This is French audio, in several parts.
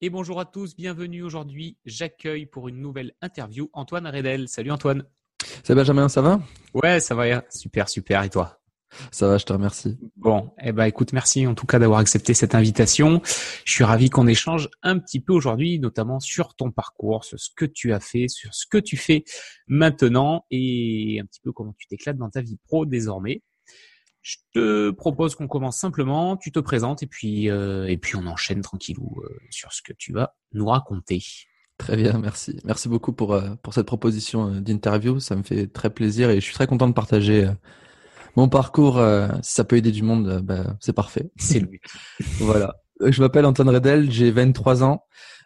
Et bonjour à tous, bienvenue aujourd'hui. J'accueille pour une nouvelle interview Antoine Redel. Salut Antoine. Salut Benjamin, ça va? Ouais, ça va, super, super. Et toi? Ça va, je te remercie. Bon, eh ben écoute, merci en tout cas d'avoir accepté cette invitation. Je suis ravi qu'on échange un petit peu aujourd'hui, notamment sur ton parcours, sur ce que tu as fait, sur ce que tu fais maintenant et un petit peu comment tu t'éclates dans ta vie pro désormais. Je te propose qu'on commence simplement, tu te présentes et puis euh, et puis on enchaîne tranquillou euh, sur ce que tu vas nous raconter. Très bien, merci. Merci beaucoup pour euh, pour cette proposition d'interview, ça me fait très plaisir et je suis très content de partager mon parcours. si ça peut aider du monde, bah, c'est parfait. C'est lui. voilà. Euh, je m'appelle Antoine Redel, j'ai 23 ans.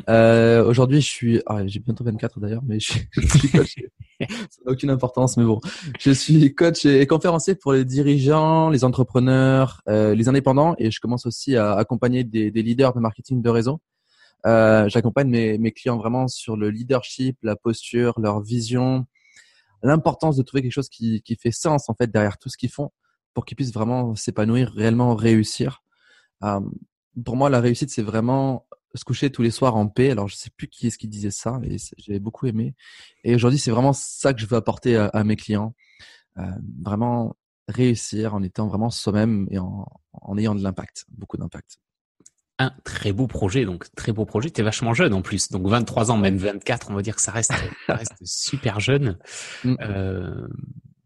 Euh, Aujourd'hui, je suis, ah, j'ai bientôt 24 d'ailleurs, mais je, suis coach. Ça n'a aucune importance, mais bon, je suis coach et conférencier pour les dirigeants, les entrepreneurs, euh, les indépendants, et je commence aussi à accompagner des, des leaders de marketing de réseau. Euh, J'accompagne mes, mes clients vraiment sur le leadership, la posture, leur vision, l'importance de trouver quelque chose qui, qui fait sens en fait derrière tout ce qu'ils font pour qu'ils puissent vraiment s'épanouir, réellement réussir. Euh, pour moi, la réussite, c'est vraiment se coucher tous les soirs en paix. Alors, je sais plus qui est-ce qui disait ça, mais j'avais beaucoup aimé. Et aujourd'hui, c'est vraiment ça que je veux apporter à, mes clients. Euh, vraiment réussir en étant vraiment soi-même et en, en ayant de l'impact, beaucoup d'impact. Un très beau projet, donc très beau projet. Tu es vachement jeune en plus, donc 23 ans, même 24, on va dire que ça reste, ça reste super jeune. Mm. Euh,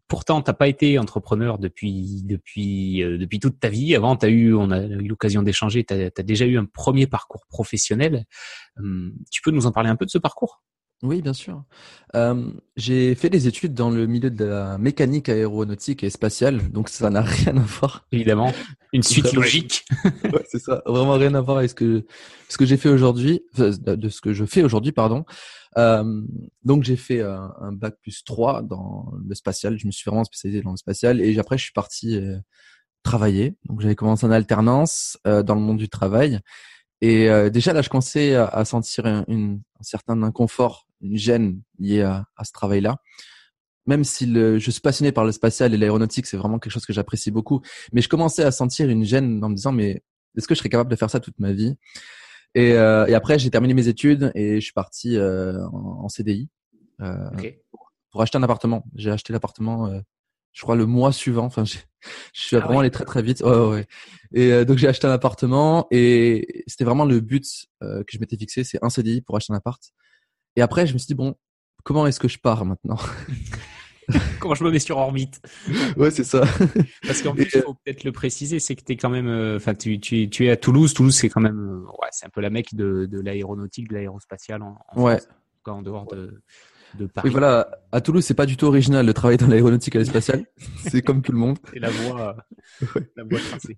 pourtant, t'as pas été entrepreneur depuis depuis euh, depuis toute ta vie. Avant, t'as eu, on a eu l'occasion d'échanger. T'as as déjà eu un premier parcours professionnel. Hum, tu peux nous en parler un peu de ce parcours? Oui, bien sûr. Euh, j'ai fait des études dans le milieu de la mécanique aéronautique et spatiale, donc ça n'a rien à voir. Évidemment, une suite logique. ouais, c'est ça, vraiment rien à voir avec ce que ce que j'ai fait aujourd'hui, de ce que je fais aujourd'hui, pardon. Euh, donc j'ai fait un, un, bac plus 3 dans le spatial. Je me suis vraiment spécialisé dans le spatial et après je suis parti euh, travailler. Donc j'avais commencé en alternance euh, dans le monde du travail. Et euh, déjà là, je commençais à, sentir un, certain inconfort, une gêne liée à, ce travail-là. Même si je suis passionné par le spatial et l'aéronautique, c'est vraiment quelque chose que j'apprécie beaucoup. Mais je commençais à sentir une gêne en me disant, mais est-ce que je serais capable de faire ça toute ma vie? Et, euh, et, après, j'ai terminé mes études et je suis parti euh, en, en, CDI euh, pour acheter un appartement. J'ai acheté l'appartement, euh, je crois, le mois suivant. Enfin, je suis ah vraiment allé très très vite. Ouais, ouais. Et euh, donc j'ai acheté un appartement et c'était vraiment le but que je m'étais fixé, c'est un CDI pour acheter un appart. Et après, je me suis dit bon, comment est-ce que je pars maintenant? Comment je me mets sur orbite Ouais, c'est ça. Parce qu'en plus, il faut peut-être le préciser, c'est que tu es quand même, euh, enfin, tu, tu, tu, es à Toulouse. Toulouse, c'est quand même, euh, ouais, c'est un peu la mecque de, de l'aéronautique, de l'aérospatiale en, en ouais. France, en dehors de, de Paris. Oui, voilà. À Toulouse, c'est pas du tout original de travailler dans l'aéronautique et l'aérospatiale. c'est comme tout le monde. C'est la voie, ouais. la voie tracée.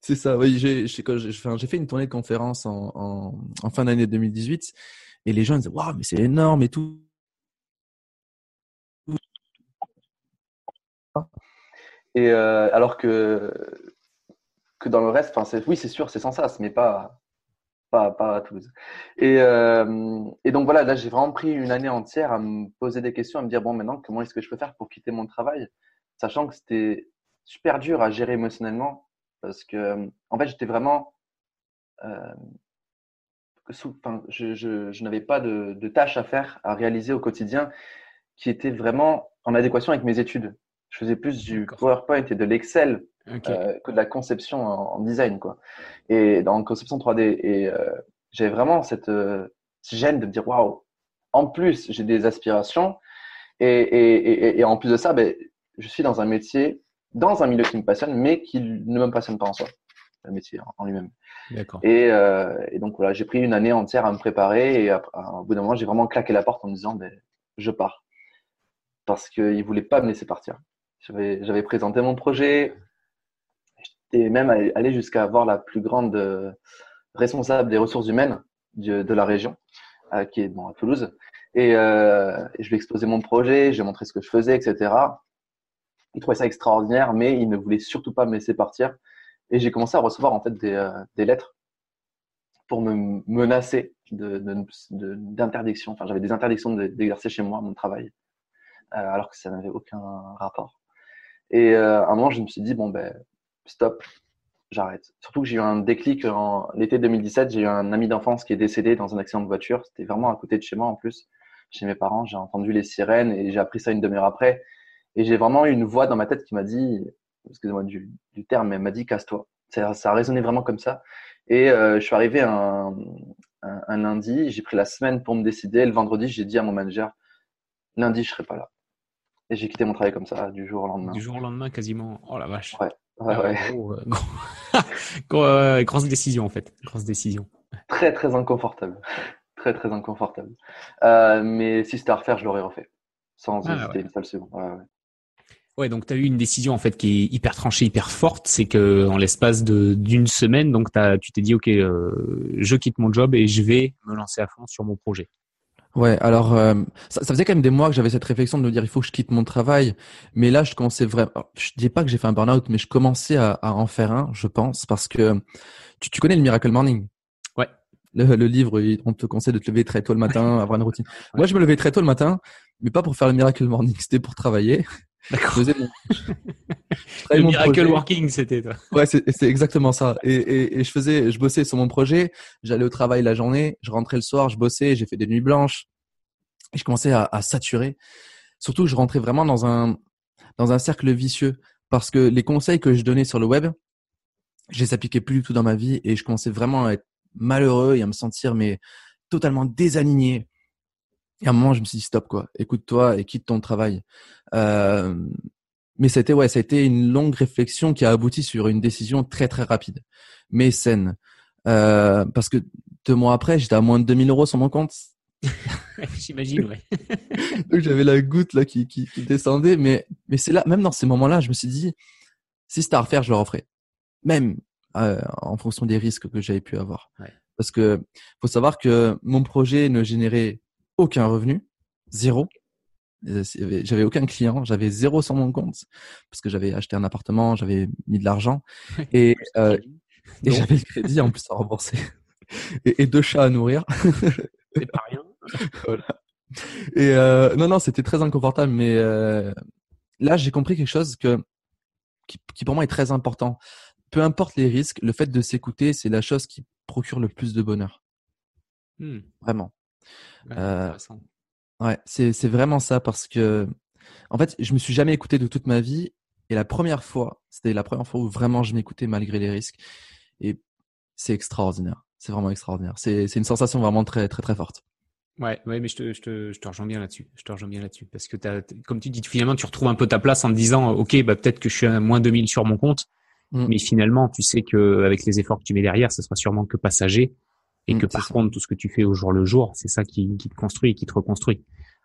C'est ça. Oui, j'ai, j'ai, j'ai fait une tournée de conférences en, en, en fin d'année 2018 et les gens disaient, waouh, mais c'est énorme et tout. Et euh, alors que, que dans le reste, oui, c'est sûr, c'est sans sas, mais pas, pas, pas à Toulouse. Et, euh, et donc voilà, là, j'ai vraiment pris une année entière à me poser des questions, à me dire, bon, maintenant, comment est-ce que je peux faire pour quitter mon travail Sachant que c'était super dur à gérer émotionnellement, parce que, en fait, j'étais vraiment. Euh, enfin, je, je, je n'avais pas de, de tâches à faire, à réaliser au quotidien qui étaient vraiment en adéquation avec mes études je faisais plus du PowerPoint et de l'Excel euh, que de la conception en, design, quoi. Et dans conception 3D. Et euh, j'avais vraiment cette, euh, gêne de me dire, waouh, en plus, j'ai des aspirations. Et, et, et, et, en plus de ça, ben, je suis dans un métier, dans un milieu qui me passionne, mais qui ne me passionne pas en soi, le métier en, lui-même. Et, euh, et, donc voilà, j'ai pris une année entière à me préparer et à, au bout d'un moment, j'ai vraiment claqué la porte en me disant, ben, je pars. Parce qu'ils ne voulaient pas me laisser partir. J'avais présenté mon projet. J'étais même allé jusqu'à avoir la plus grande euh, responsable des ressources humaines de, la région, euh, qui est à Toulouse. Et, euh, et je lui ai exposé mon projet, j'ai montré ce que je faisais, etc. Il trouvait ça extraordinaire, mais il ne voulait surtout pas me laisser partir. Et j'ai commencé à recevoir en fait des, lettres pour me menacer d'interdiction. Enfin, j'avais des interdictions d'exercer chez moi mon travail, alors que ça n'avait aucun rapport. Et euh, à un moment, je me suis dit, bon, ben, stop, j'arrête. Surtout que j'ai eu un déclic en l'été 2017. J'ai eu un ami d'enfance qui est décédé dans un accident de voiture. C'était vraiment à côté de chez moi en plus, chez mes parents. J'ai entendu les sirènes et j'ai appris ça une demi-heure après. Et j'ai vraiment eu une voix dans ma tête qui m'a dit, excusez-moi du, terme, mais elle m'a dit casse-toi. Ça, ça, a résonné vraiment comme ça. Et euh, je suis arrivé un, un, un lundi, j'ai pris la semaine pour me décider. Le vendredi, j'ai dit à mon manager, lundi, je serai pas là. Et j'ai quitté mon travail comme ça, du jour au lendemain. Du jour au lendemain, quasiment. Oh la vache. Ouais. Ouais, ouais. Gros, euh, grosse décision en fait. Grosse décision. Très très inconfortable. très très inconfortable. Euh, mais si c'était à refaire, je l'aurais refait. Sans ah, hésiter ouais. une seule seconde. Ouais, donc tu as eu une décision en fait qui est hyper tranchée, hyper forte, c'est que en l'espace de d'une semaine, donc as, tu t'es dit ok, euh, je quitte mon job et je vais me lancer à fond sur mon projet. Ouais, alors euh, ça, ça, faisait quand même des mois que j'avais cette réflexion de me dire il faut que je quitte mon travail, mais là je commençais vraiment. Je dis pas que j'ai fait un burn-out, mais je commençais à, à, en faire un, je pense, parce que tu, tu connais le Miracle Morning? Ouais. Le, le, livre, on te conseille de te lever très tôt le matin, avoir une routine. Ouais. Moi, je me levais très tôt le matin, mais pas pour faire le Miracle Morning, c'était pour travailler. D'accord. Le mon Miracle projet. Working, c'était toi. Ouais, c'est exactement ça. Et, et, et, je faisais, je bossais sur mon projet. J'allais au travail la journée, je rentrais le soir, je bossais, j'ai fait des nuits blanches. Et je commençais à, à saturer. Surtout, je rentrais vraiment dans un dans un cercle vicieux parce que les conseils que je donnais sur le web, je les appliquais plus du tout dans ma vie et je commençais vraiment à être malheureux et à me sentir mais totalement désaligné. Et à un moment, je me suis dit stop quoi, écoute-toi et quitte ton travail. Euh, mais c'était ouais, ça a été une longue réflexion qui a abouti sur une décision très très rapide, mais saine. Euh, parce que deux mois après, j'étais à moins de 2000 euros sur mon compte. J'imagine, ouais. Donc j'avais la goutte là qui, qui, qui descendait, mais mais c'est là, même dans ces moments-là, je me suis dit, si c'était à refaire, je le referais, même euh, en fonction des risques que j'avais pu avoir. Ouais. Parce que faut savoir que mon projet ne générait aucun revenu, zéro. J'avais aucun client, j'avais zéro sur mon compte parce que j'avais acheté un appartement, j'avais mis de l'argent et, euh, et j'avais le crédit en plus à rembourser et, et deux chats à nourrir. C'est pas rien. voilà. Et euh, non, non, c'était très inconfortable, mais euh, là, j'ai compris quelque chose que qui, qui, pour moi est très important. Peu importe les risques, le fait de s'écouter, c'est la chose qui procure le plus de bonheur. Hmm. Vraiment. Ouais, euh, ouais c'est vraiment ça parce que en fait, je me suis jamais écouté de toute ma vie et la première fois, c'était la première fois où vraiment je m'écoutais malgré les risques et c'est extraordinaire. C'est vraiment extraordinaire. C'est une sensation vraiment très très très forte. Ouais, ouais, mais je te, je te, je te rejoins bien là-dessus. Je te rejoins bien là-dessus parce que as, comme tu dis, finalement, tu retrouves un peu ta place en te disant, ok, bah peut-être que je suis à moins 2000 sur mon compte, mm. mais finalement, tu sais que avec les efforts que tu mets derrière, ce sera sûrement que passager et mmh, que par ça. contre tout ce que tu fais au jour le jour, c'est ça qui, qui, te construit et qui te reconstruit.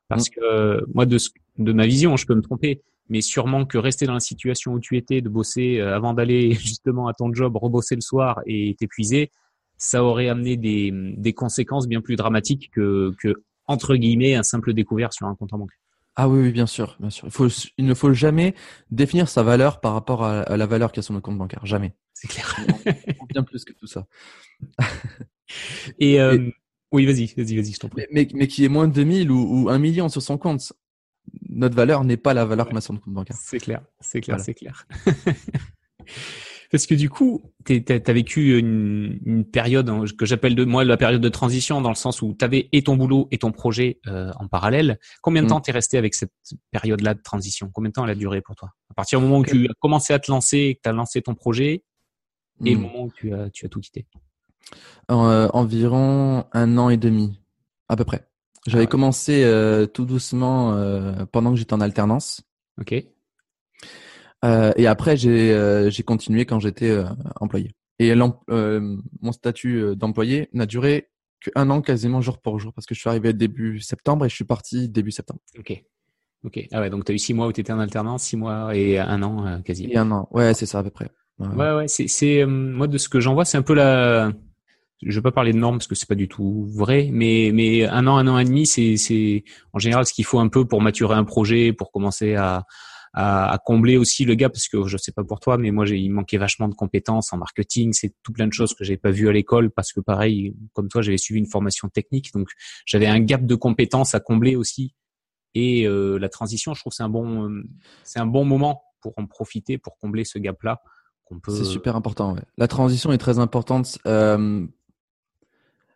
Parce mmh. que moi de, ce, de ma vision, je peux me tromper, mais sûrement que rester dans la situation où tu étais, de bosser euh, avant d'aller justement à ton job, rebosser le soir et t'épuiser, ça aurait amené des, des conséquences bien plus dramatiques que, que entre guillemets un simple découvert sur un compte en banque. Ah oui, oui, bien sûr, bien sûr. Il, faut, il ne faut jamais définir sa valeur par rapport à, à la valeur qu'a son compte bancaire. Jamais. C'est clair. bien plus que tout ça. Et, euh, et, oui, vas-y, vas-y, vas-y, je t'en prie. Mais, mais, qui est moins de 2000 ou, ou 1 million sur son compte, notre valeur n'est pas la valeur ouais. qu'on a sur notre compte bancaire. C'est clair, c'est clair, voilà. c'est clair. Parce que du coup, tu as vécu une, une période que j'appelle de moi la période de transition, dans le sens où tu avais et ton boulot et ton projet euh, en parallèle. Combien de mmh. temps t'es resté avec cette période-là de transition? Combien de temps elle a duré pour toi? À partir du moment où tu as commencé à te lancer, que tu as lancé ton projet, et mmh. le moment où tu as, tu as tout quitté euh, Environ un an et demi, à peu près. J'avais ah ouais. commencé euh, tout doucement euh, pendant que j'étais en alternance. Ok. Et après, j'ai continué quand j'étais employé. Et mon statut d'employé n'a duré qu'un an quasiment jour pour jour parce que je suis arrivé début septembre et je suis parti début septembre. Ok. Ok. Ah ouais, donc tu as eu six mois où tu étais en alternance, six mois et un an quasi. Et un an. Ouais, c'est ça à peu près. Ouais, ouais, ouais c'est, c'est, euh, moi de ce que j'en vois, c'est un peu la, je vais pas parler de normes parce que c'est pas du tout vrai, mais mais un an, un an et demi, c'est c'est en général ce qu'il faut un peu pour maturer un projet, pour commencer à à, à combler aussi le gap parce que je sais pas pour toi, mais moi j'ai il manquait vachement de compétences en marketing, c'est tout plein de choses que j'avais pas vu à l'école parce que pareil comme toi j'avais suivi une formation technique, donc j'avais un gap de compétences à combler aussi. Et euh, la transition, je trouve c'est un bon c'est un bon moment pour en profiter pour combler ce gap là peut. C'est super important. Ouais. La transition est très importante. Euh,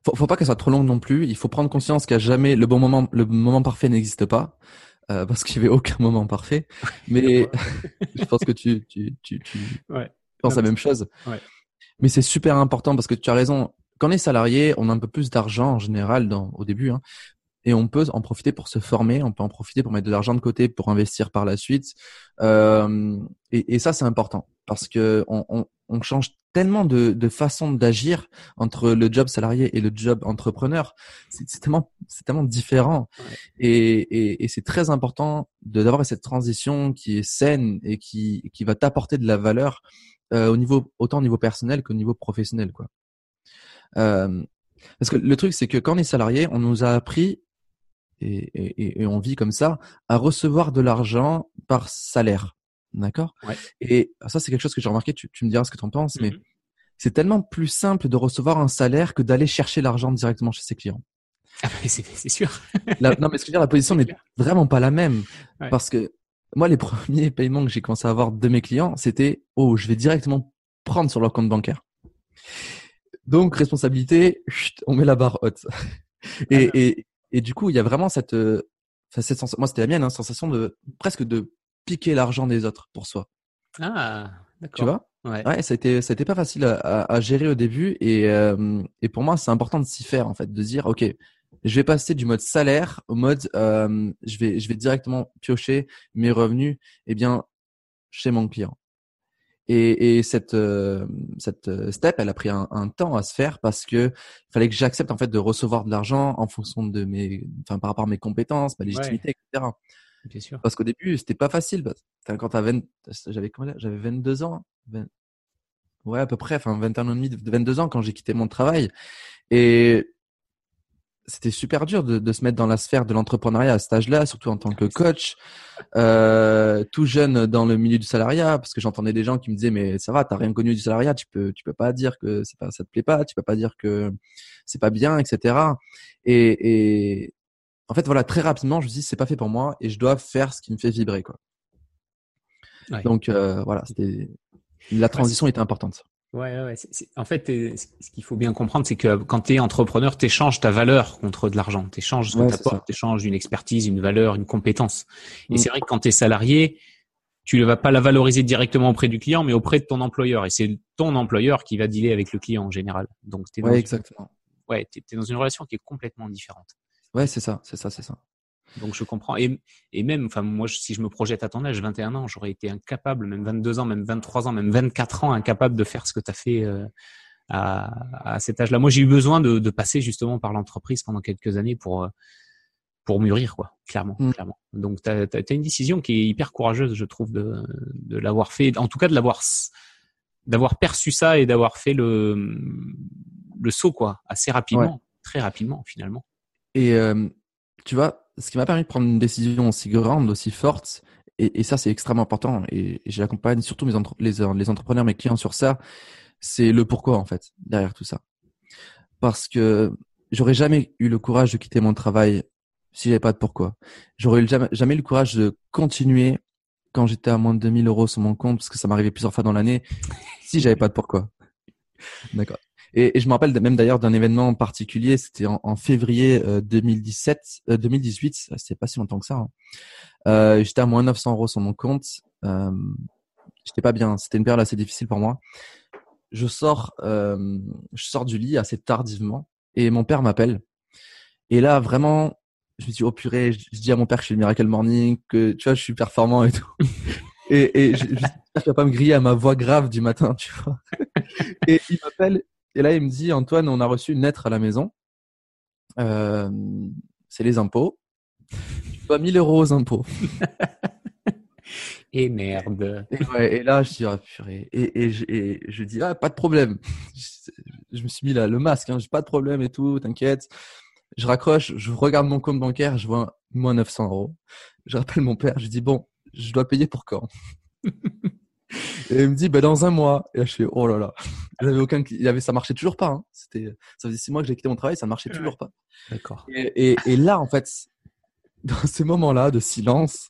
faut, faut pas qu'elle soit trop longue non plus. Il faut prendre conscience qu'à jamais le bon moment, le moment parfait n'existe pas. Euh, parce qu'il n'y avait aucun moment parfait. Mais je pense que tu, tu, tu, tu ouais. penses la même chose. Ouais. Mais c'est super important parce que tu as raison. Quand on est salarié, on a un peu plus d'argent en général dans, au début. Hein, et on peut en profiter pour se former, on peut en profiter pour mettre de l'argent de côté pour investir par la suite. Euh, et, et, ça, c'est important parce que on, on, on change tellement de, de façon d'agir entre le job salarié et le job entrepreneur. C'est tellement, c'est tellement différent. Ouais. Et, et, et c'est très important d'avoir cette transition qui est saine et qui, qui va t'apporter de la valeur euh, au niveau autant au niveau personnel qu'au niveau professionnel, quoi. Euh, parce que le truc, c'est que quand on est salarié, on nous a appris et, et, et on vit comme ça à recevoir de l'argent par salaire. D'accord? Ouais. Et ça, c'est quelque chose que j'ai remarqué. Tu, tu, me diras ce que tu en penses, mm -hmm. mais c'est tellement plus simple de recevoir un salaire que d'aller chercher l'argent directement chez ses clients. Ah, c'est sûr. la, non, mais ce que je veux dire, la position n'est vraiment pas la même. Ouais. Parce que moi, les premiers paiements que j'ai commencé à avoir de mes clients, c'était oh, je vais directement prendre sur leur compte bancaire. Donc, responsabilité, chut, on met la barre haute. Et, ah, et, et, du coup, il y a vraiment cette, cette sensation, moi, c'était la mienne, hein, sensation de presque de piquer l'argent des autres pour soi. Ah, d'accord. Tu vois? Ouais. ouais, ça a été, ça a été pas facile à, à, à gérer au début et, euh, et pour moi, c'est important de s'y faire en fait, de dire, ok, je vais passer du mode salaire au mode, euh, je vais, je vais directement piocher mes revenus, eh bien, chez mon client. Et, et cette, euh, cette step, elle a pris un, un, temps à se faire parce que fallait que j'accepte en fait de recevoir de l'argent en fonction de mes, enfin par rapport à mes compétences, ma légitimité, ouais. etc. Bien sûr. Parce qu'au début, c'était pas facile. Quand t'as 20, j'avais j'avais 22 ans, 20, ouais à peu près, enfin 21 ans et demi, 22 ans quand j'ai quitté mon travail, et c'était super dur de, de, se mettre dans la sphère de l'entrepreneuriat à cet âge-là, surtout en tant que coach, euh, tout jeune dans le milieu du salariat, parce que j'entendais des gens qui me disaient mais ça va, t'as rien connu du salariat, tu peux, tu peux pas dire que c'est pas, ça te plaît pas, tu peux pas dire que c'est pas bien, etc. Et, et en fait, voilà, très rapidement, je me dis, c'est pas fait pour moi et je dois faire ce qui me fait vibrer, quoi. Ouais. Donc, euh, voilà, c'était la transition ouais, était importante. Ouais, ouais. C est, c est, en fait, ce qu'il faut bien comprendre, c'est que quand tu es entrepreneur, tu échanges ta valeur contre de l'argent. Tu échanges ce que tu apportes, tu échanges une expertise, une valeur, une compétence. Et mmh. c'est vrai que quand tu es salarié, tu ne vas pas la valoriser directement auprès du client, mais auprès de ton employeur. Et c'est ton employeur qui va dealer avec le client en général. Donc, tu es, ouais, exactement. Es dans une relation qui est complètement différente. Ouais, c'est ça, c'est ça, c'est ça. Donc je comprends. Et, et même, enfin moi, si je me projette à ton âge, 21 ans, j'aurais été incapable, même 22 ans, même 23 ans, même 24 ans, incapable de faire ce que tu as fait euh, à, à, cet âge-là. Moi, j'ai eu besoin de, de, passer justement par l'entreprise pendant quelques années pour pour mûrir, quoi, clairement, mmh. clairement. Donc tu as, as, as, une décision qui est hyper courageuse, je trouve, de, de l'avoir fait, en tout cas de l'avoir d'avoir perçu ça et d'avoir fait le le saut, quoi, assez rapidement, ouais. très rapidement finalement. Et euh, tu vois, ce qui m'a permis de prendre une décision aussi grande, aussi forte, et, ça c'est extrêmement important, et, j'accompagne surtout mes les entrepreneurs, mes clients sur ça, c'est le pourquoi en fait, derrière tout ça. Parce que j'aurais jamais eu le courage de quitter mon travail si j'avais pas de pourquoi. J'aurais jamais, jamais eu le courage de continuer quand j'étais à moins de 2000 euros sur mon compte, parce que ça m'arrivait plusieurs fois dans l'année, si j'avais pas de pourquoi. D'accord. Et, je me rappelle même d'ailleurs d'un événement particulier, c'était en, février euh, 2017, euh, 2018, c'était pas si longtemps que ça. Hein. Euh, j'étais à moins 900 euros sur mon compte. Euh, j'étais pas bien, c'était une période assez difficile pour moi. Je sors, euh, je sors du lit assez tardivement et mon père m'appelle. Et là, vraiment, je me dis, oh purée, je, je, dis à mon père que je fais le Miracle Morning, que tu vois, je suis performant et tout. et, et j'espère qu'il va pas me griller à ma voix grave du matin, tu vois. et il m'appelle et là, il me dit, Antoine, on a reçu une lettre à la maison. Euh, c'est les impôts. Tu dois 1000 euros aux impôts. et merde. Et, ouais, et, là, je dis, ah, purée. Et, et, je, et, je dis, ah, pas de problème. Je, je me suis mis là, le masque, hein, j'ai pas de problème et tout, t'inquiète. Je raccroche, je regarde mon compte bancaire, je vois moins 900 euros. Je rappelle mon père, je dis, bon, je dois payer pour quand? Et il me dit, bah, dans un mois. Et là, je fais, oh là là. J'avais aucun, il avait, ça marchait toujours pas, hein. C'était, ça faisait six mois que j'ai quitté mon travail, ça marchait ouais. toujours pas. D'accord. Et, et, et, là, en fait, dans ces moments-là de silence,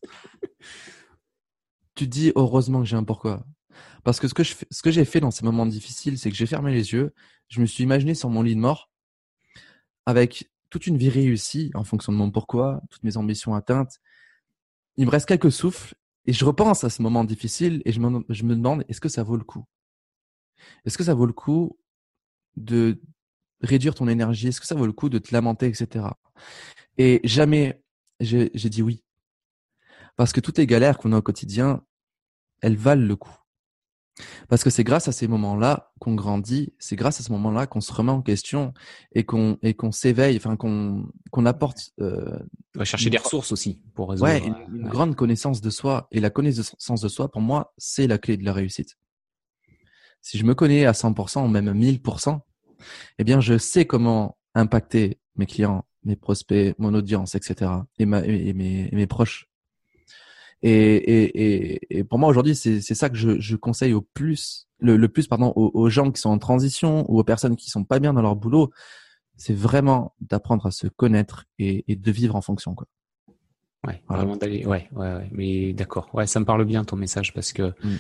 tu te dis, heureusement que j'ai un pourquoi. Parce que ce que je fais- ce que j'ai fait dans ces moments difficiles, c'est que j'ai fermé les yeux, je me suis imaginé sur mon lit de mort avec toute une vie réussie en fonction de mon pourquoi, toutes mes ambitions atteintes. Il me reste quelques souffles et je repense à ce moment difficile et je me, demande est-ce que ça vaut le coup? Est-ce que ça vaut le coup de réduire ton énergie? Est-ce que ça vaut le coup de te lamenter, etc. Et jamais j'ai j'ai dit oui. Parce que toutes les galères qu'on a au quotidien, elles valent le coup. Parce que c'est grâce à ces moments-là qu'on grandit, c'est grâce à ce moment-là qu'on se remet en question et qu'on et qu'on s'éveille, enfin qu'on qu'on apporte euh, On va chercher des ressources aussi pour résoudre. ouais, une, euh, une ouais. grande connaissance de soi. Et la connaissance de soi, pour moi, c'est la clé de la réussite. Si je me connais à 100%, ou même à 1000%, eh bien, je sais comment impacter mes clients, mes prospects, mon audience, etc. et, ma, et, et mes, et mes proches. Et, et, et, et pour moi aujourd'hui, c'est c'est ça que je, je conseille au plus, le, le plus pardon, aux, aux gens qui sont en transition ou aux personnes qui sont pas bien dans leur boulot, c'est vraiment d'apprendre à se connaître et, et de vivre en fonction. Quoi. Ouais, Voilà. vraiment d'aller. Ouais, ouais, ouais. Mais d'accord. Ouais, ça me parle bien ton message parce que Mm.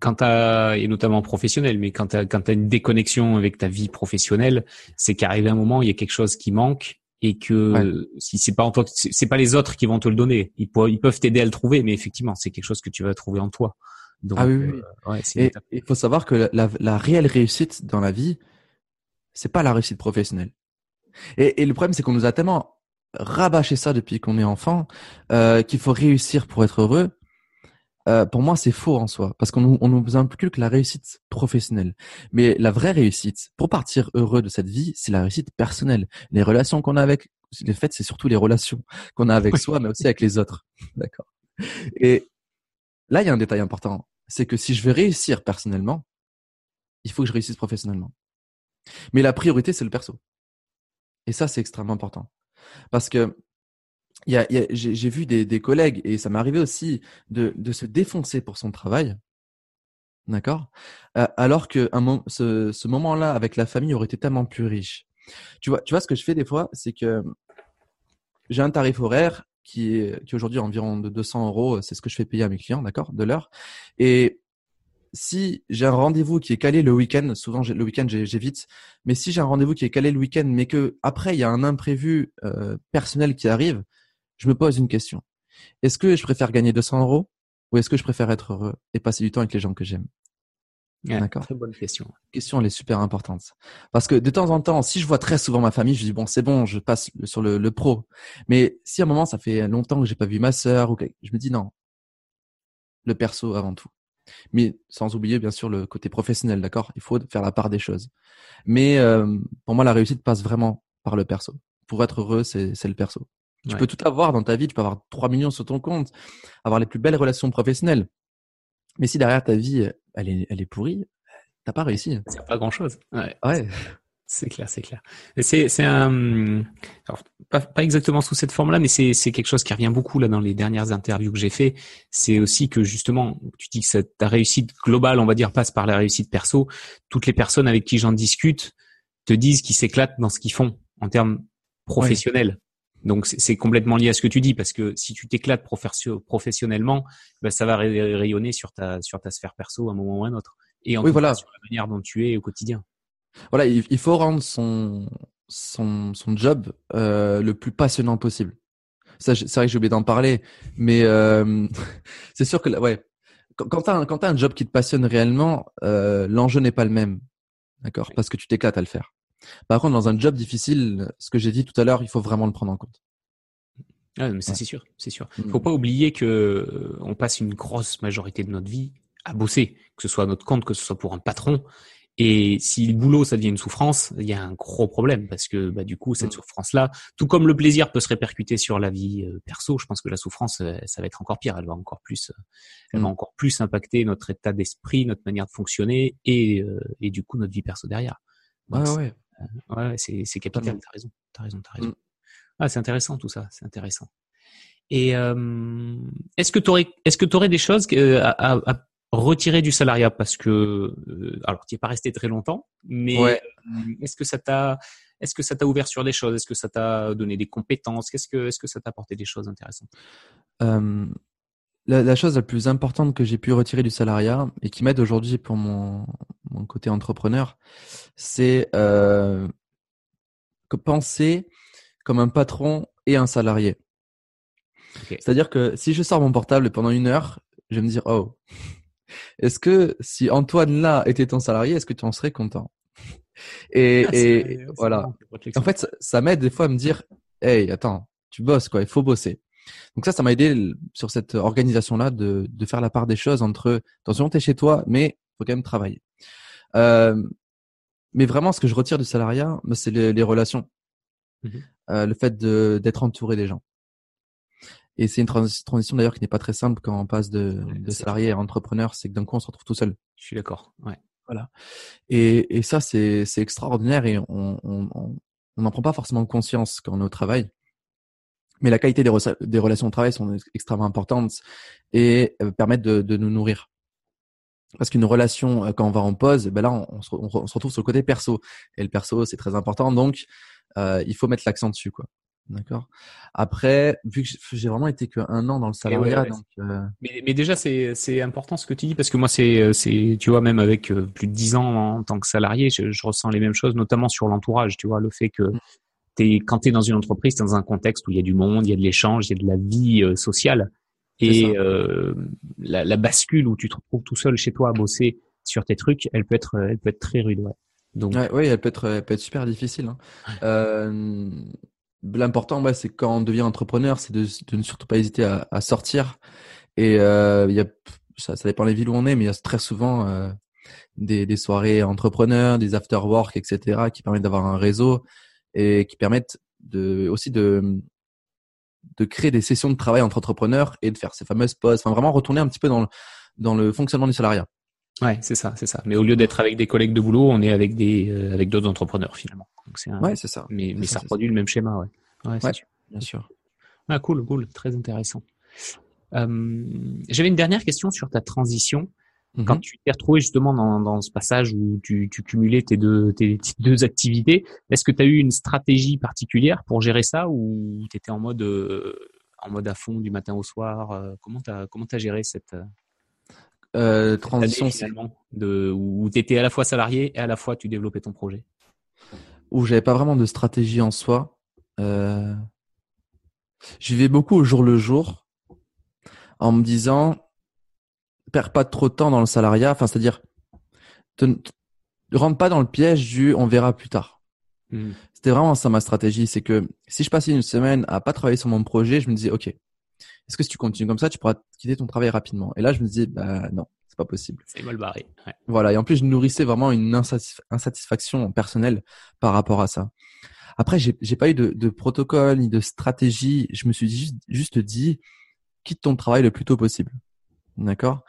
quand t'as et notamment professionnel, mais quand t'as quand t'as une déconnexion avec ta vie professionnelle, c'est qu'arrivé un moment, il y a quelque chose qui manque et que si c'est pas en toi, c'est pas les autres qui vont te le donner. Ils, peuvent- ils peuvent t'aider à le trouver, mais effectivement, c'est quelque chose que tu vas trouver en toi. Donc, Ah oui, oui, euh, ouais, Et il faut savoir que la, la, la réelle réussite dans la vie, c'est pas la réussite professionnelle. Et, et le problème, c'est qu'on nous a tellement rabâché ça depuis qu'on est enfant euh, qu'il faut réussir pour être heureux. Euh, pour moi, c'est faux en soi, parce qu'on nous, on nous inculque la réussite professionnelle. Mais la vraie réussite, pour partir heureux de cette vie, c'est la réussite personnelle. Les relations qu'on a avec, les faits, c'est surtout les relations qu'on a avec Oui. soi, mais aussi avec les autres. D'accord. Et là, il y a un détail important, c'est que si je veux réussir personnellement, il faut que je réussisse professionnellement. Mais la priorité, c'est le perso. Et ça, c'est extrêmement important. Parce que j'ai vu des, collègues, et ça m'est arrivé aussi, de, se défoncer pour son travail. D'accord? Alors que ce, moment-là avec la famille aurait été tellement plus riche. Tu vois, tu vois ce que je fais des fois, c'est que j'ai un tarif horaire qui est, qui est aujourd'hui environ de 200 euros. C'est ce que je fais payer à mes clients, d'accord, de l'heure. Et si j'ai un rendez-vous qui est calé le week-end, souvent le week-end j'évite, mais si j'ai un rendez-vous qui est calé le week-end, mais que après il y a un imprévu euh, personnel qui arrive, je me pose une question. Est-ce que je préfère gagner 200 euros ou est-ce que je préfère être heureux et passer du temps avec les gens que j'aime? Ouais, D'accord? Très bonne question. La question elle est super importante parce que de temps en temps, si je vois très souvent ma famille, je dis bon c'est bon, je passe sur le, le pro. Mais si à un moment ça fait longtemps que j'ai pas vu ma sœur ou que je me dis non, le perso avant tout. Mais sans oublier bien sûr le côté professionnel, d'accord? Il faut faire la part des choses. Mais euh, pour moi, la réussite passe vraiment par le perso. Pour être heureux, c'est c'est le perso. Tu Ouais. peux tout avoir dans ta vie, tu peux avoir 3 millions sur ton compte, avoir les plus belles relations professionnelles. Mais si derrière ta vie, elle est, elle est pourrie, t'as pas réussi. C'est pas grand chose. Ouais. Ouais. C'est clair, c'est clair. C'est, c'est un, alors, pas, pas exactement sous cette forme-là, mais c'est, c'est quelque chose qui revient beaucoup là dans les dernières interviews que j'ai fait. C'est aussi que justement, tu dis que ta réussite globale, on va dire, passe par la réussite perso. Toutes les personnes avec qui j'en discute te disent qu'ils s'éclatent dans ce qu'ils font en termes professionnels. Donc c'est, complètement lié à ce que tu dis parce que si tu t'éclates professio- professionnellement, ben, ça va ray- rayonner sur ta sur ta sphère perso à un moment ou à un autre. Et en Oui, voilà. sur la manière dont tu es au quotidien. Voilà, il, faut rendre son, son, son job euh, le plus passionnant possible. Ça, c'est vrai que j'ai oublié d'en parler, mais euh, c'est sûr que ouais, quand, t'as un, quand t'as un job qui te passionne réellement, euh, l'enjeu n'est pas le même, d'accord, Oui. parce que tu t'éclates à le faire. Par contre, dans un job difficile, ce que j'ai dit tout à l'heure, il faut vraiment le prendre en compte. Ah, mais ça Ouais. c'est sûr, c'est sûr. Mm. Faut pas oublier que euh, on passe une grosse majorité de notre vie à bosser, que ce soit à notre compte, que ce soit pour un patron. Et si le boulot ça devient une souffrance, il y a un gros problème parce que bah, du coup cette Mm. souffrance-là, tout comme le plaisir peut se répercuter sur la vie euh, perso, je pense que la souffrance euh, ça va être encore pire. Elle va encore plus, euh, elle va Mm. encore plus impacter notre état d'esprit, notre manière de fonctionner et euh, et du coup notre vie perso derrière. Donc, ouais. Ouais, c'est capital. T'as raison. T'as raison. T'as raison. Mm. Ah, c'est intéressant tout ça. C'est intéressant. Et euh, est-ce que tu aurais, est-ce que tu aurais des choses que- à, à- à retirer du salariat? Parce que euh, alors tu es pas resté très longtemps, mais Ouais. euh, est-ce que ça t'a, est-ce que ça t'a ouvert sur des choses? Est-ce que ça t'a donné des compétences? Qu'est-ce que, est-ce que ça t'a apporté des choses intéressantes? Euh, la, chose la plus importante que j'ai pu retirer du salariat et qui m'aide aujourd'hui pour mon, mon, côté entrepreneur, c'est euh, que penser comme un patron et un salarié. C'est-à-dire que si je sors mon portable pendant une heure, je vais me dire, oh, est-ce que si Antoine là était ton salarié, est-ce que tu en serais content? Et, ah, et voilà. En fait, ça, m'aide des fois à me dire, hey, attends, tu bosses quoi, il faut bosser. Donc ça, ça m'a aidé sur cette organisation-là de, de faire la part des choses entre, attention, t'es chez toi, mais faut quand même travailler. Euh, mais vraiment, ce que je retire du salariat, bah, c'est les, les, relations, mmh euh, le fait d'être entouré des gens. Et c'est une transition d'ailleurs qui n'est pas très simple quand on passe de, de salarié à entrepreneur, c'est que d'un coup on se retrouve tout seul. Je suis d'accord. Ouais. Voilà. Et, et ça c'est extraordinaire et on n'en prend pas forcément conscience quand on est au travail. Mais la qualité des, des relations au travail sont extrêmement importantes et euh, permettent de, de nous nourrir. Parce qu'une relation, euh, quand on va en pause, ben là, on, se, on, se, retrouve sur le côté perso. Et le perso, c'est très important. Donc, euh, il faut mettre l'accent dessus, quoi. D'accord? Après, vu que j'ai vraiment été qu'un an dans le salariat, donc. Euh... Mais, mais, déjà, c'est c'est important ce que tu dis parce que moi, c'est c'est tu vois même avec plus de dix ans en tant que salarié, je, je ressens les mêmes choses, notamment sur l'entourage. Tu vois, le fait que mmh. Es, quand tu es dans une entreprise, tu es dans un contexte où il y a du monde, il y a de l'échange, il y a de la vie euh, sociale. Et euh, la, la, bascule où tu te retrouves tout seul chez toi à bosser sur tes trucs, elle peut être, elle peut être très rude. Ouais. Donc, ouais, oui, elle peut être, elle peut être super difficile. Hein. Euh, L'important, ouais, c'est quand on devient entrepreneur, c'est de, de, ne surtout pas hésiter à, à sortir. Et euh, il y a, ça, ça dépend des villes où on est, mais il y a très souvent euh, des, des, soirées entrepreneurs, des after work, etc., qui permettent d'avoir un réseau et qui permettent de, aussi de, de créer des sessions de travail entre entrepreneurs et de faire ces fameuses pauses. Enfin, vraiment retourner un petit peu dans le, dans le fonctionnement du salariat. Ouais, c'est ça, c'est ça. Mais au lieu d'être avec des collègues de boulot, on est avec des euh, avec d'autres entrepreneurs finalement. Donc c'est ouais, c'est ça. Mais mais ça, reproduit le même schéma, ouais. Ouais, ouais sûr. bien sûr. Ah cool, cool, très intéressant. Euh, J'avais une dernière question sur ta transition. Quand tu t'es retrouvé justement dans, dans ce passage où tu, tu cumulais tes deux, tes deux activités, est-ce que tu as eu une stratégie particulière pour gérer ça ou tu étais en mode, euh, en mode à fond du matin au soir euh, Comment tu as, comment as géré cette, euh, transition finalement de où tu étais à la fois salarié et à la fois tu développais ton projet? Où j'avais pas vraiment de stratégie en soi. Euh... J'y vais beaucoup au jour le jour en me disant perds pas trop de temps dans le salariat, enfin c'est-à-dire ne rentre pas dans le piège du on verra plus tard. Hmm. C'était vraiment ça ma stratégie, c'est que si je passais une semaine à pas travailler sur mon projet, je me disais ok, est-ce que si tu continues comme ça, tu pourras quitter ton travail rapidement? Et là, je me disais, bah non, c'est pas possible. C'est mal barré. Voilà. Et en plus, je nourrissais vraiment une insatisfaction personnelle par rapport à ça. Après, j'ai, j'ai pas eu de, de, protocole ni de stratégie. Je me suis juste, juste dit, quitte ton travail le plus tôt possible. D'accord.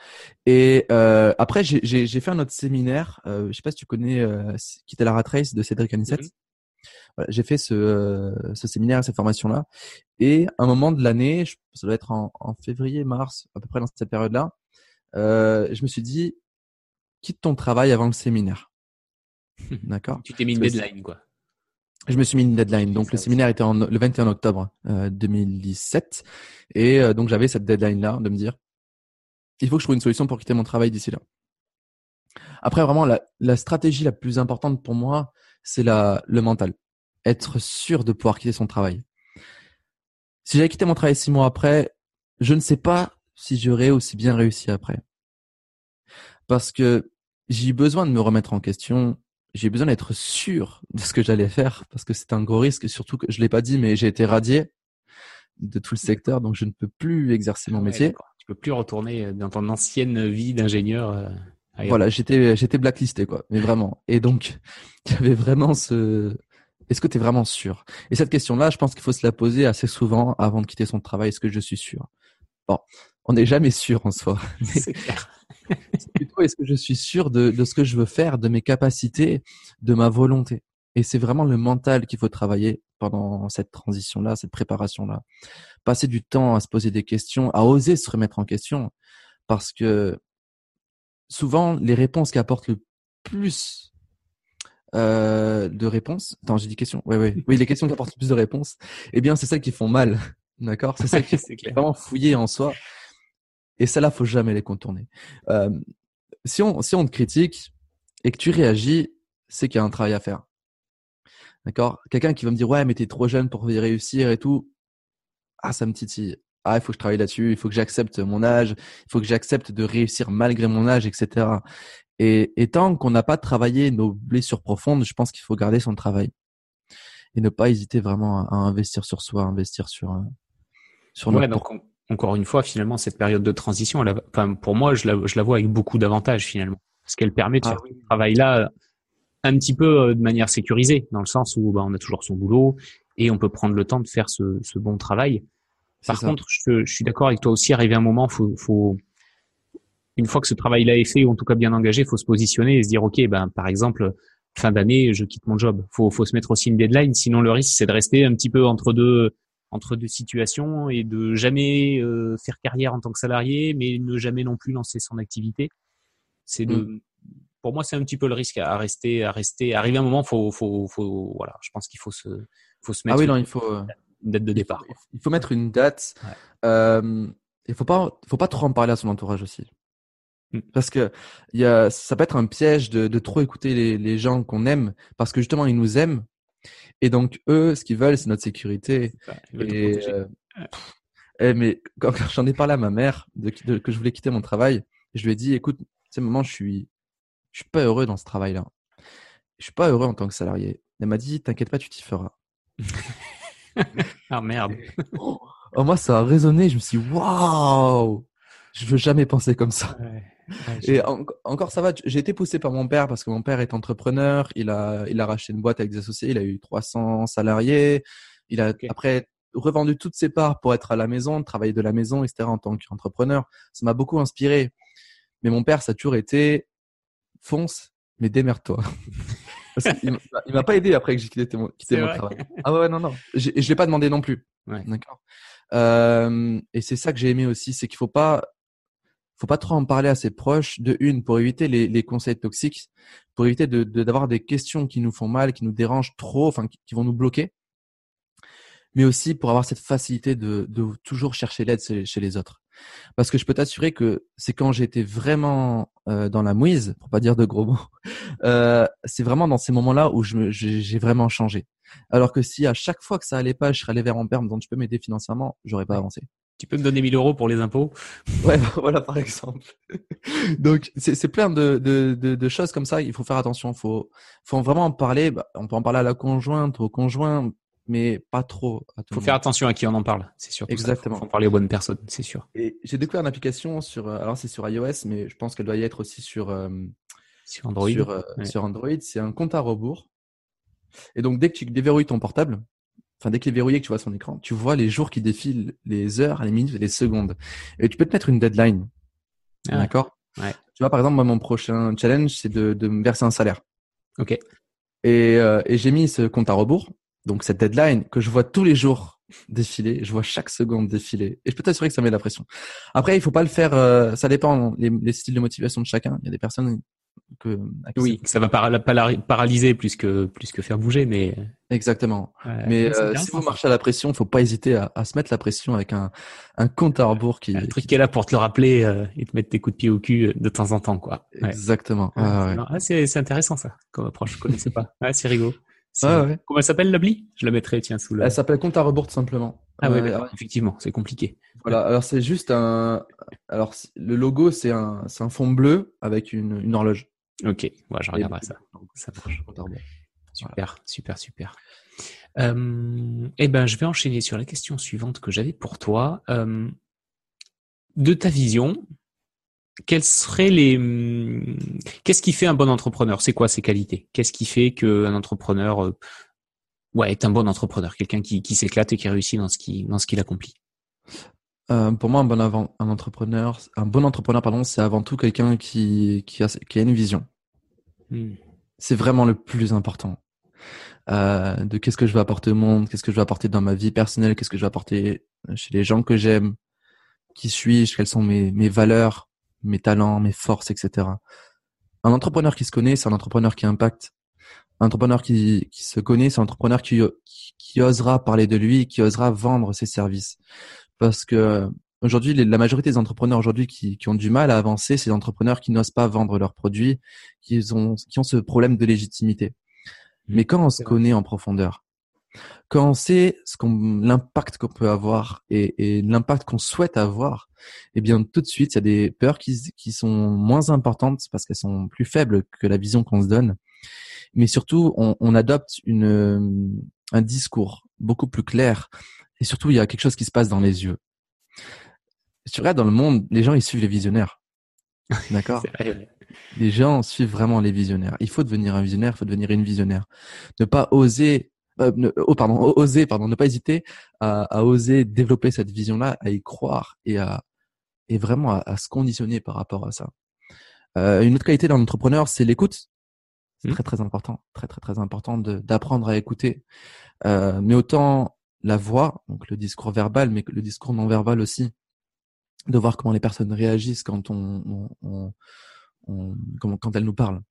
Et euh, après, j'ai, fait un autre séminaire. Euh, je sais pas si tu connais euh, Quitter la rat race de Cédric Anissette. Mm-hmm j'ai fait ce, euh, ce séminaire, cette formation-là. Et à un moment de l'année, ça doit être en, en, février, mars, à peu près dans cette période-là, euh, je me suis dit, quitte ton travail avant le séminaire. D'accord Tu t'es mis une deadline, quoi. Je me suis mis une deadline. Donc le séminaire était en, le 21 octobre euh, 2017. Et euh, donc j'avais cette deadline-là de me dire, il faut que je trouve une solution pour quitter mon travail d'ici là. Après, vraiment, la, la, stratégie la plus importante pour moi, c'est la, le mental être sûr de pouvoir quitter son travail. Si j'avais quitté mon travail six mois après, je ne sais pas si j'aurais aussi bien réussi après. Parce que j'ai eu besoin de me remettre en question. J'ai eu besoin d'être sûr de ce que j'allais faire parce que c'est un gros risque. Surtout que je l'ai pas dit, mais j'ai été radié de tout le secteur, donc je ne peux plus exercer mon métier. Tu peux plus retourner dans ton ancienne vie d'ingénieur. Euh, voilà, j'étais j'étais blacklisté quoi, mais vraiment. Et donc avait vraiment ce est-ce que tu es vraiment sûr? Et cette question-là, je pense qu'il faut se la poser assez souvent avant de quitter son travail. Est-ce que je suis sûr? Bon, on n'est jamais sûr en soi. C'est clair. plutôt est-ce que je suis sûr de, de, ce que je veux faire, de mes capacités, de ma volonté? Et c'est vraiment le mental qu'il faut travailler pendant cette transition-là, cette préparation-là. Passer du temps à se poser des questions, à oser se remettre en question. Parce que souvent, les réponses qui apportent le plus euh, de réponses. Attends, j'ai dit questions. Ouais, ouais. Oui, les questions qui apportent plus de réponses. Eh bien, c'est celles qui font mal. D'accord? C'est celles qui sont vraiment fouillées en soi. Et ça là, faut jamais les contourner. Euh, si on si on te critique et que tu réagis, c'est qu'il y a un travail à faire. D'accord? Quelqu'un qui va me dire ouais mais t'es trop jeune pour y réussir et tout. Ah ça me titille. Ah il faut que je travaille là-dessus. Il faut que j'accepte mon âge. Il faut que j'accepte de réussir malgré mon âge, etc. Et, et tant qu'on n'a pas travaillé nos blessures profondes, je pense qu'il faut garder son travail et ne pas hésiter vraiment à, investir sur soi, investir sur euh, sur ouais, donc encore une fois, finalement, cette période de transition, elle enfin, pour moi, je la, je la vois avec beaucoup d'avantages finalement, parce qu'elle permet de ah faire ce travail-là un petit peu euh, de manière sécurisée, dans le sens où bah, on a toujours son boulot et on peut prendre le temps de faire ce, ce bon travail. Par contre, je, je suis d'accord avec toi aussi. Arriver un moment, faut, faut une fois que ce travail-là est fait, ou en tout cas bien engagé, faut se positionner et se dire, ok, ben par exemple, fin d'année, je quitte mon job. Faut, faut se mettre aussi une deadline, sinon le risque c'est de rester un petit peu entre deux entre deux situations et de jamais euh, faire carrière en tant que salarié, mais ne jamais non plus lancer son activité. C'est de, mm. Pour moi, c'est un petit peu le risque à rester, à rester. Arriver un moment, faut, faut, faut, voilà. Je pense qu'il faut se, faut se mettre. Ah oui, non, il faut une date de départ. Il faut, mettre une date. Euh, il faut pas, faut pas trop en parler à son entourage aussi. Mm. Parce que y a, ça peut être un piège de, de trop écouter les, les gens qu'on aime parce que justement ils nous aiment et donc eux ce qu'ils veulent c'est notre sécurité. et, euh, eh, mais quand, j'en ai parlé à ma mère de, que je voulais quitter mon travail, je lui ai dit écoute, c'est moment je suis je suis pas heureux dans ce travail là. Je suis pas heureux en tant que salarié. Elle m'a dit t'inquiète pas tu t'y feras. ah merde. oh, moi ça a résonné, je me suis dit waouh je veux jamais penser comme ça. et encore ça va, j'ai été poussé par mon père parce que mon père est entrepreneur, il a il a racheté une boîte avec des associés, il a eu 300 salariés, il a après revendu toutes ses parts pour être à la maison, travailler de la maison, etc. en tant qu'entrepreneur. Ça m'a beaucoup inspiré. Mais mon père, ça a toujours été fonce, mais démerde-toi. il m'a pas aidé après que j'ai quitté mon, quitté mon travail. Ah ouais, non, non. Je ne l'ai pas demandé non plus. D'accord. Euh, et c'est ça que j'ai aimé aussi, c'est qu'il faut pas faut pas trop en parler à ses proches. De une, pour éviter les, les conseils toxiques, pour éviter de d'avoir des questions qui nous font mal, qui nous dérangent trop, enfin qui, vont nous bloquer. Mais aussi pour avoir cette facilité de, de toujours chercher l'aide chez, les autres. Parce que je peux t'assurer que c'est quand j'étais vraiment euh, dans la mouise, pour pas dire de gros mots, euh, c'est vraiment dans ces moments-là où je j'ai vraiment changé. Alors que si à chaque fois que ça allait pas, je serais allé vers mon père en me disant tu peux m'aider financièrement, j'aurais pas avancé. Tu peux me donner 1000 euros pour les impôts? Ouais, voilà par exemple. Donc c'est plein de, de, de, de, choses comme ça. Il faut faire attention. Faut faut vraiment en parler. Bah, on peut en parler à la conjointe, au conjoint, mais pas trop. Il faut faire attention à qui on en parle. C'est sûr. Exactement. Il faut en parler aux bonnes personnes, c'est sûr. Et j'ai découvert une application sur. Euh, alors c'est sur iOS, mais je pense qu'elle doit y être aussi sur. Euh, sur Android. Sur, euh, sur Android, c'est un compte à rebours. Et donc dès que tu déverrouilles ton portable, enfin dès qu'il est verrouillé que tu vois son écran, tu vois les jours qui défilent, les heures, les minutes, les secondes. Et tu peux te mettre une deadline. Ah D'accord? Ouais. Tu vois, par exemple, moi, mon prochain challenge, c'est de, de me verser un salaire. Ok. Et, euh, et j'ai mis ce compte à rebours, donc cette deadline que je vois tous les jours défiler, je vois chaque seconde défiler. Et je peux t'assurer que ça met de la pression. Après, il faut pas le faire, euh, ça dépend les, les styles de motivation de chacun. Il y a des personnes que oui, ça va paralyser plus que plus que faire bouger, mais exactement. mais euh, si vous marchez à la pression, il faut pas hésiter à, à, se mettre la pression avec un un compte à rebours qui. Un truc qui est là pour te le rappeler euh, et te mettre des coups de pied au cul euh, de temps en temps, quoi. Exactement. Ah, c'est c'est intéressant ça comme approche. Je connaissais pas. Ah, c'est rigolo. Comment elle s'appelle l'appli Je la mettrai tiens sous la. Elle s'appelle compte à rebours tout simplement. Ah oui, effectivement, c'est compliqué. Voilà, alors c'est juste un. Alors le logo, c'est un, un fond bleu avec une, une horloge. Ok, ouais, je regarderai ça. Ça marche. Super, super, super. Euh, eh ben, je vais enchaîner sur la question suivante que j'avais pour toi. Euh, de ta vision, quels seraient les qu'est-ce qui fait un bon entrepreneur? C'est quoi ses qualités? Qu'est-ce qui fait qu'un entrepreneur euh, ouais, est un bon entrepreneur, quelqu'un qui, qui s'éclate et qui réussit dans ce qui dans ce qu'il accomplit euh, pour moi, un bon avant, un entrepreneur, un bon entrepreneur, pardon, c'est avant tout quelqu'un qui, qui a, qui a une vision. Hmm. C'est vraiment le plus important. Euh, de qu'est-ce que je veux apporter au monde, qu'est-ce que je veux apporter dans ma vie personnelle, qu'est-ce que je veux apporter chez les gens que j'aime, qui suis-je, quelles sont mes, mes valeurs, mes talents, mes forces, etc. Un entrepreneur qui se connaît, c'est un entrepreneur qui impacte. Un entrepreneur qui, qui se connaît, c'est un entrepreneur qui, qui, qui osera parler de lui, qui osera vendre ses services parce que Aujourd'hui, la majorité des entrepreneurs aujourd'hui qui, qui, ont du mal à avancer, c'est les entrepreneurs qui n'osent pas vendre leurs produits, qui ont, qui ont ce problème de légitimité. Mmh. Mais quand on se connaît en profondeur, quand on sait ce qu'on, l'impact qu'on peut avoir et, et l'impact qu'on souhaite avoir, eh bien tout de suite, il y a des peurs qui, qui sont moins importantes parce qu'elles sont plus faibles que la vision qu'on se donne. Mais surtout, on, on adopte une, un discours beaucoup plus clair. Et surtout, il y a quelque chose qui se passe dans les yeux. Tu regardes dans le monde, les gens, ils suivent les visionnaires. D'accord? Les gens suivent vraiment les visionnaires. Il faut devenir un visionnaire, il faut devenir une visionnaire. Ne pas oser euh, ne, oh, pardon, oser, pardon, ne pas hésiter à, à oser développer cette vision-là, à y croire et à et vraiment à, à, se conditionner par rapport à ça. Euh, une autre qualité d'un entrepreneur, c'est l'écoute. C'est mmh. très très important, très très très important d'apprendre à écouter. Euh, mais autant la voix, donc le discours verbal, mais le discours non verbal aussi, de voir comment les personnes réagissent quand on, on, on, on quand elles nous parlent.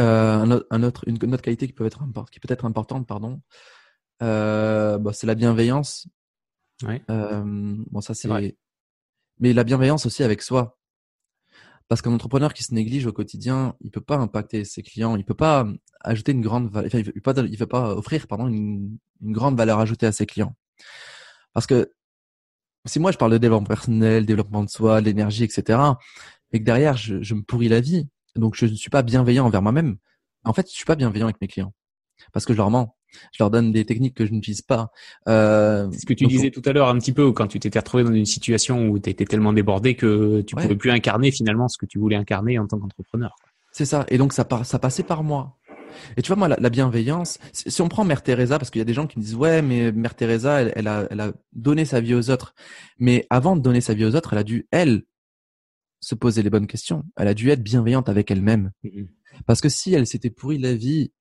Euh, un, autre, une, autre qualité qui peut être, qui peut être importante, pardon, euh, bah, c'est la bienveillance. Ouais. Euh, bon, ça c'est. Mais la bienveillance aussi avec soi. Parce qu'un entrepreneur qui se néglige au quotidien, il peut pas impacter ses clients, il peut pas ajouter une grande valeur, enfin, il peut pas, il peut pas offrir, pardon, une, une grande valeur ajoutée à ses clients. Parce que si moi je parle de développement personnel, développement de soi, l'énergie, etc., et que derrière je, je me pourris la vie, donc je ne suis pas bienveillant envers moi-même. En fait, je suis pas bienveillant avec mes clients parce que je leur mens. Je leur donne des techniques que je n'utilise pas. Euh, c'est ce que tu disais tout à l'heure un petit peu quand tu t'étais retrouvé dans une situation où tu étais tellement débordé que tu pouvais plus incarner finalement ce que tu voulais incarner en tant qu'entrepreneur. C'est ça. Et donc ça, ça passait par moi. Et tu vois, moi, la, bienveillance, si on prend Mère Teresa, parce qu'il y a des gens qui me disent, ouais, mais Mère Teresa, elle, elle, a, elle a donné sa vie aux autres. Mais avant de donner sa vie aux autres, elle a dû, elle, se poser les bonnes questions. Elle a dû être bienveillante avec elle-même. Mm-hmm. Parce que si elle s'était pourri la vie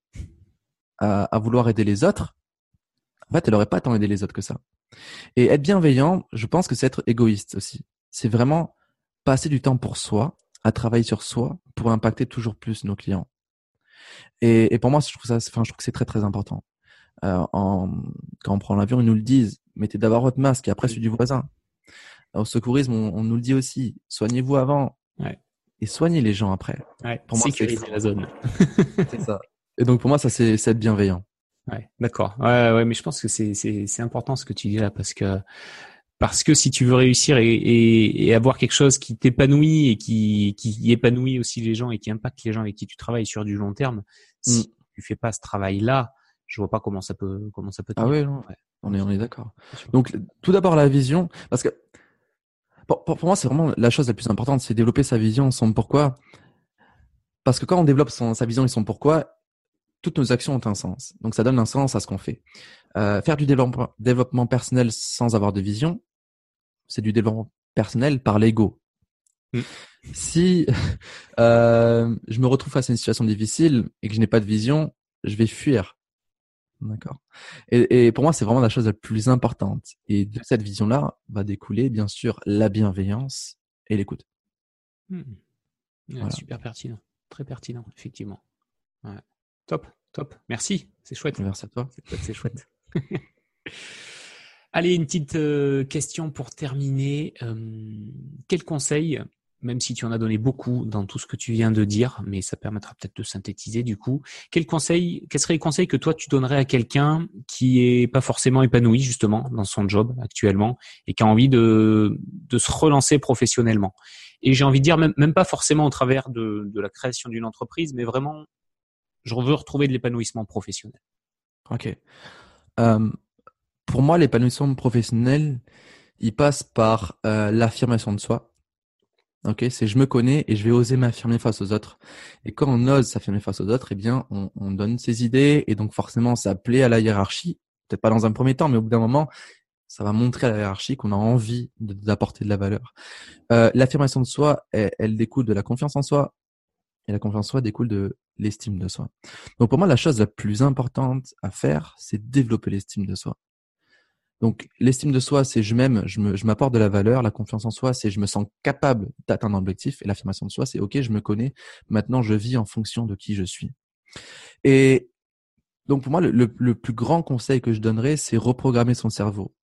à, à, vouloir aider les autres, en fait, elle aurait pas tant aidé les autres que ça. Et être bienveillant, je pense que c'est être égoïste aussi. C'est vraiment passer du temps pour soi, à travailler sur soi pour impacter toujours plus nos clients. Et, et pour moi, je trouve ça, enfin, je trouve que c'est très très important. Euh, en, quand on prend l'avion, ils nous le disent. Mettez d'abord votre masque et après celui du voisin. Au secourisme, on, nous le dit aussi. Soignez-vous avant. Et soignez les gens après. pour moi, c'est la zone. c'est ça. Et donc pour moi, ça c'est être bienveillant. Ouais, d'accord. Ouais, ouais, mais je pense que c'est c'est important ce que tu dis là parce que parce que si tu veux réussir et, et, et avoir quelque chose qui t'épanouit et qui qui épanouit aussi les gens et qui impacte les gens avec qui tu travailles sur du long terme, si mm. tu fais pas ce travail là, je vois pas comment ça peut comment ça peut. Ah ouais, non, on est on est d'accord. Donc tout d'abord la vision parce que pour, pour, moi, c'est vraiment la chose la plus importante, c'est développer sa vision, son pourquoi. Parce que quand on développe son, sa vision et son pourquoi, toutes nos actions ont un sens. Donc ça donne un sens à ce qu'on fait. Euh, faire du développement, développement personnel sans avoir de vision, c'est du développement personnel par l'ego. Mm. Si euh, je me retrouve face à une situation difficile et que je n'ai pas de vision, je vais fuir. D'accord. Et, et, pour moi, c'est vraiment la chose la plus importante. Et de cette vision-là va découler, bien sûr, la bienveillance et l'écoute. Hmm. Super pertinent. Très pertinent, effectivement. Ouais. Top, top. Merci. C'est chouette. Merci à toi. C'est chouette. Allez, une petite euh, question pour terminer. Euh, quel conseil même si tu en as donné beaucoup dans tout ce que tu viens de dire, mais ça permettra peut-être de synthétiser du coup. Quel conseil, quels seraient les conseils que toi tu donnerais à quelqu'un qui est pas forcément épanoui justement dans son job actuellement et qui a envie de, de se relancer professionnellement? Et j'ai envie de dire même, même pas forcément au travers de, de la création d'une entreprise, mais vraiment, je veux retrouver de l'épanouissement professionnel. Ok. Euh, pour moi, l'épanouissement professionnel, il passe par euh, l'affirmation de soi Ok, c'est je me connais et je vais oser m'affirmer face aux autres. Et quand on ose s'affirmer face aux autres, eh bien, on, on, donne ses idées et donc forcément, ça plaît à la hiérarchie. Peut-être pas dans un premier temps, mais au bout d'un moment, ça va montrer à la hiérarchie qu'on a envie d'apporter de, la valeur. Euh, L'affirmation de soi, elle, elle, découle de la confiance en soi et la confiance en soi découle de l'estime de soi. Donc pour moi, la chose la plus importante à faire, c'est développer l'estime de soi. Donc, l'estime de soi, c'est je m'aime, je m'apporte de la valeur. La confiance en soi, c'est je me sens capable d'atteindre un objectif. Et l'affirmation de soi, c'est OK, je me connais. Maintenant, je vis en fonction de qui je suis. Et donc, pour moi, le, plus grand conseil que je donnerais, c'est reprogrammer son cerveau.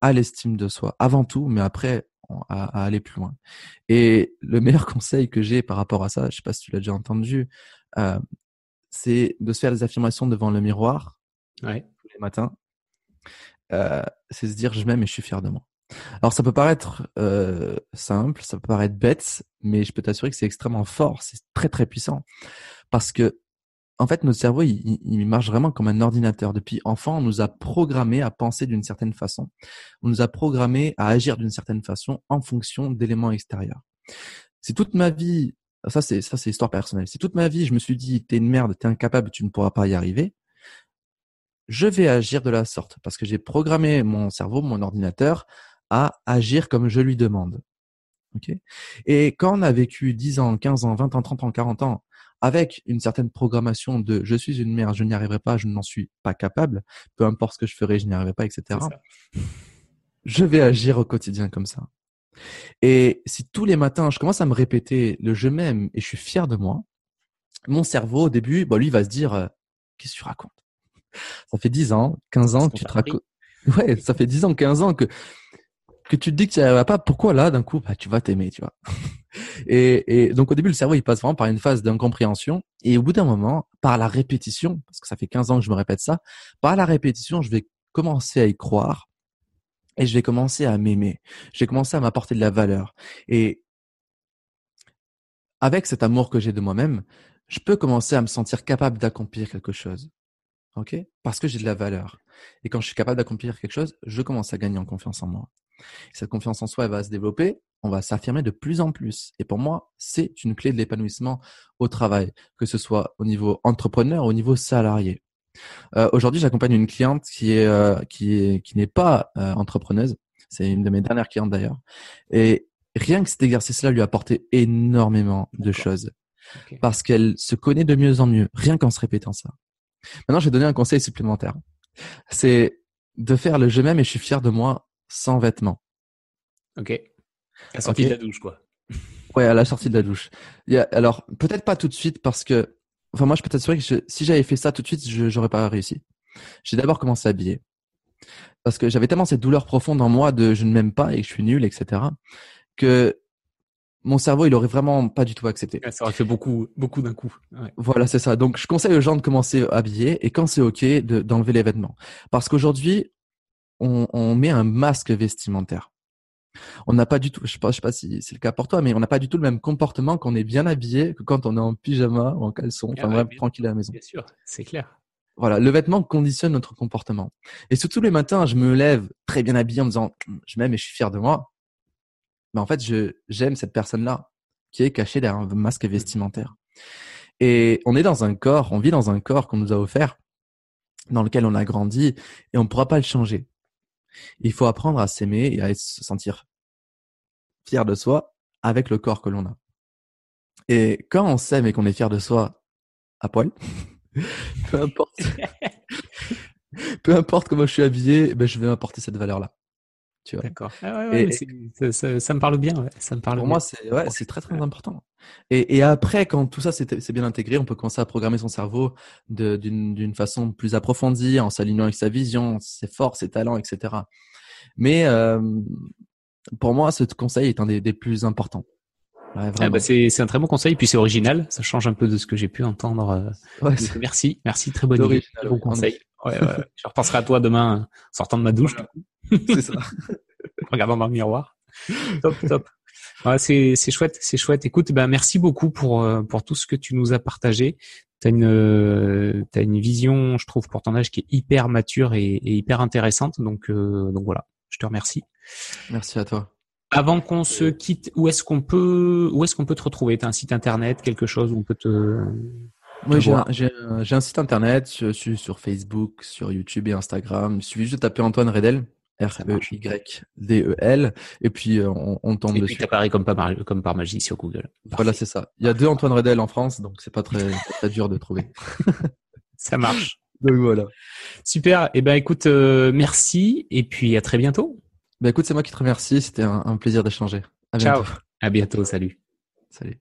à l'estime de soi, avant tout, mais après, à, aller plus loin. Et le meilleur conseil que j'ai par rapport à ça, je sais pas si tu l'as déjà entendu, euh, c'est de se faire des affirmations devant le miroir ouais. tous les matins. Euh, c'est se dire je m'aime et je suis fier de moi. Alors ça peut paraître euh, simple, ça peut paraître bête, mais je peux t'assurer que c'est extrêmement fort, c'est très très puissant, parce que en fait notre cerveau il, il, marche vraiment comme un ordinateur. Depuis enfant, on nous a programmé à penser d'une certaine façon, on nous a programmé à agir d'une certaine façon en fonction d'éléments extérieurs. Si toute ma vie, ça c'est ça c'est histoire personnelle, si toute ma vie je me suis dit t'es une merde, t'es incapable, tu ne pourras pas y arriver, je vais agir de la sorte parce que j'ai programmé mon cerveau, mon ordinateur à agir comme je lui demande. Okay et quand on a vécu 10 ans, 15 ans, 20 ans, 30 ans, 40 ans avec une certaine programmation de je suis une mère, je n'y arriverai pas, je n'en suis pas capable, peu importe ce que je ferai, je n'y arriverai pas, etc. Je vais agir au quotidien comme ça. Et si tous les matins, je commence à me répéter le je m'aime et je suis fier de moi, mon cerveau, au début, bah, lui, va se dire, euh, qu'est-ce que tu racontes? Ça fait 10 ans, 15 ans que tu te racontes. Ouais, ça fait 10 ans, 15 ans que que tu te dis que tu n'y arriveras pas, pourquoi là, d'un coup, bah, tu vas t'aimer, tu vois? et, et, donc, au début, le cerveau, il passe vraiment par une phase d'incompréhension. Et au bout d'un moment, par la répétition, parce que ça fait 15 ans que je me répète ça, par la répétition, je vais commencer à y croire et je vais commencer à m'aimer. Je vais commencer à m'apporter de la valeur. Et avec cet amour que j'ai de moi-même, je peux commencer à me sentir capable d'accomplir quelque chose. OK? Parce que j'ai de la valeur. Et quand je suis capable d'accomplir quelque chose, je commence à gagner en confiance en moi. Cette confiance en soi, elle va se développer, on va s'affirmer de plus en plus. Et pour moi, c'est une clé de l'épanouissement au travail, que ce soit au niveau entrepreneur au niveau salarié. Euh, Aujourd'hui, j'accompagne une cliente qui est euh, qui est qui n'est pas euh, entrepreneuse. C'est une de mes dernières clientes d'ailleurs. Et rien que cet exercice-là lui a apporté énormément de choses parce qu'elle se connaît de mieux en mieux, rien qu'en se répétant ça. Maintenant, je vais donner un conseil supplémentaire. C'est de faire le je m'aime et je suis fier de moi sans vêtements. Ok. À la sortie de la douche, quoi. Ouais, à la sortie de la douche. Il y a, alors, peut-être pas tout de suite parce que, enfin, moi, je peux t'assurer que si j'avais fait ça tout de suite, je n'aurais pas réussi. J'ai d'abord commencé à habiller. Parce que j'avais tellement cette douleur profonde en moi de je ne m'aime pas et que je suis nul, etc., que mon cerveau, il aurait vraiment pas du tout accepté. ça aurait fait beaucoup, beaucoup d'un coup. Voilà, c'est ça. Donc, je conseille aux gens de commencer à habiller et quand c'est OK, d'enlever les vêtements. Parce qu'aujourd'hui, on, met un masque vestimentaire. On n'a pas du tout, je sais pas, sais pas si c'est le cas pour toi, mais on n'a pas du tout le même comportement quand on est bien habillé que quand on est en pyjama ou en caleçon, enfin bref, tranquille à la maison. Bien sûr, c'est clair. Voilà, le vêtement conditionne notre comportement. Et surtout les matins, je me lève très bien habillé en me disant, je m'aime et je suis fier de moi. En fait, je j'aime cette personne-là qui est cachée derrière un masque vestimentaire. Et on est dans un corps, on vit dans un corps qu'on nous a offert, dans lequel on a grandi, et on ne pourra pas le changer. Il faut apprendre à s'aimer et à se sentir fier de soi avec le corps que l'on a. Et quand on s'aime et qu'on est fier de soi à poil, peu importe, peu importe comment je suis habillé, ben je vais apporter cette valeur-là. D'accord. Ah ouais, ça, me parle bien. Ça me parle pour moi, c'est ouais, c'est très très important. Et, et après, quand tout ça c'est bien intégré, on peut commencer à programmer son cerveau d'une façon plus approfondie, en s'alignant avec sa vision, ses forces, ses talents, etc. Mais euh, pour moi, ce conseil est un des, des plus importants. Ouais, ah bah c'est un très bon conseil, puis c'est original, ça change un peu de ce que j'ai pu entendre. Euh, merci, merci, très bonne idée, bon conseil. Ouais, ouais. Je repenserai à toi demain, sortant de ma douche. C'est ça. Regardant dans le miroir. Top, top. Ouais, c'est c'est chouette, c'est chouette. Écoute, ben merci beaucoup pour euh, pour tout ce que tu nous as partagé. T'as une euh, as une vision, je trouve, pour ton âge qui est hyper mature et, et hyper intéressante. Donc euh, donc voilà, je te remercie. Merci à toi. Avant qu'on se quitte, où est-ce qu'on peut où est-ce qu'on peut te retrouver? T'as un site internet, quelque chose où on peut te oui, j'ai un, un, site internet, je suis sur Facebook, sur YouTube et Instagram. Il suffit juste de taper Antoine Redel, R-E-Y-D-E-L, et puis euh, on, on tombe et dessus. Et puis apparaît comme, par, comme par magie sur Google. Voilà, c'est ça. Il y a deux Antoine Redel en France, donc c'est pas très, très dur de trouver. ça marche. Donc voilà. Super. Eh ben, écoute, euh, merci, et puis à très bientôt. Ben écoute, c'est moi qui te remercie. C'était un, un plaisir d'échanger. Ciao. À bientôt. Salut. Salut.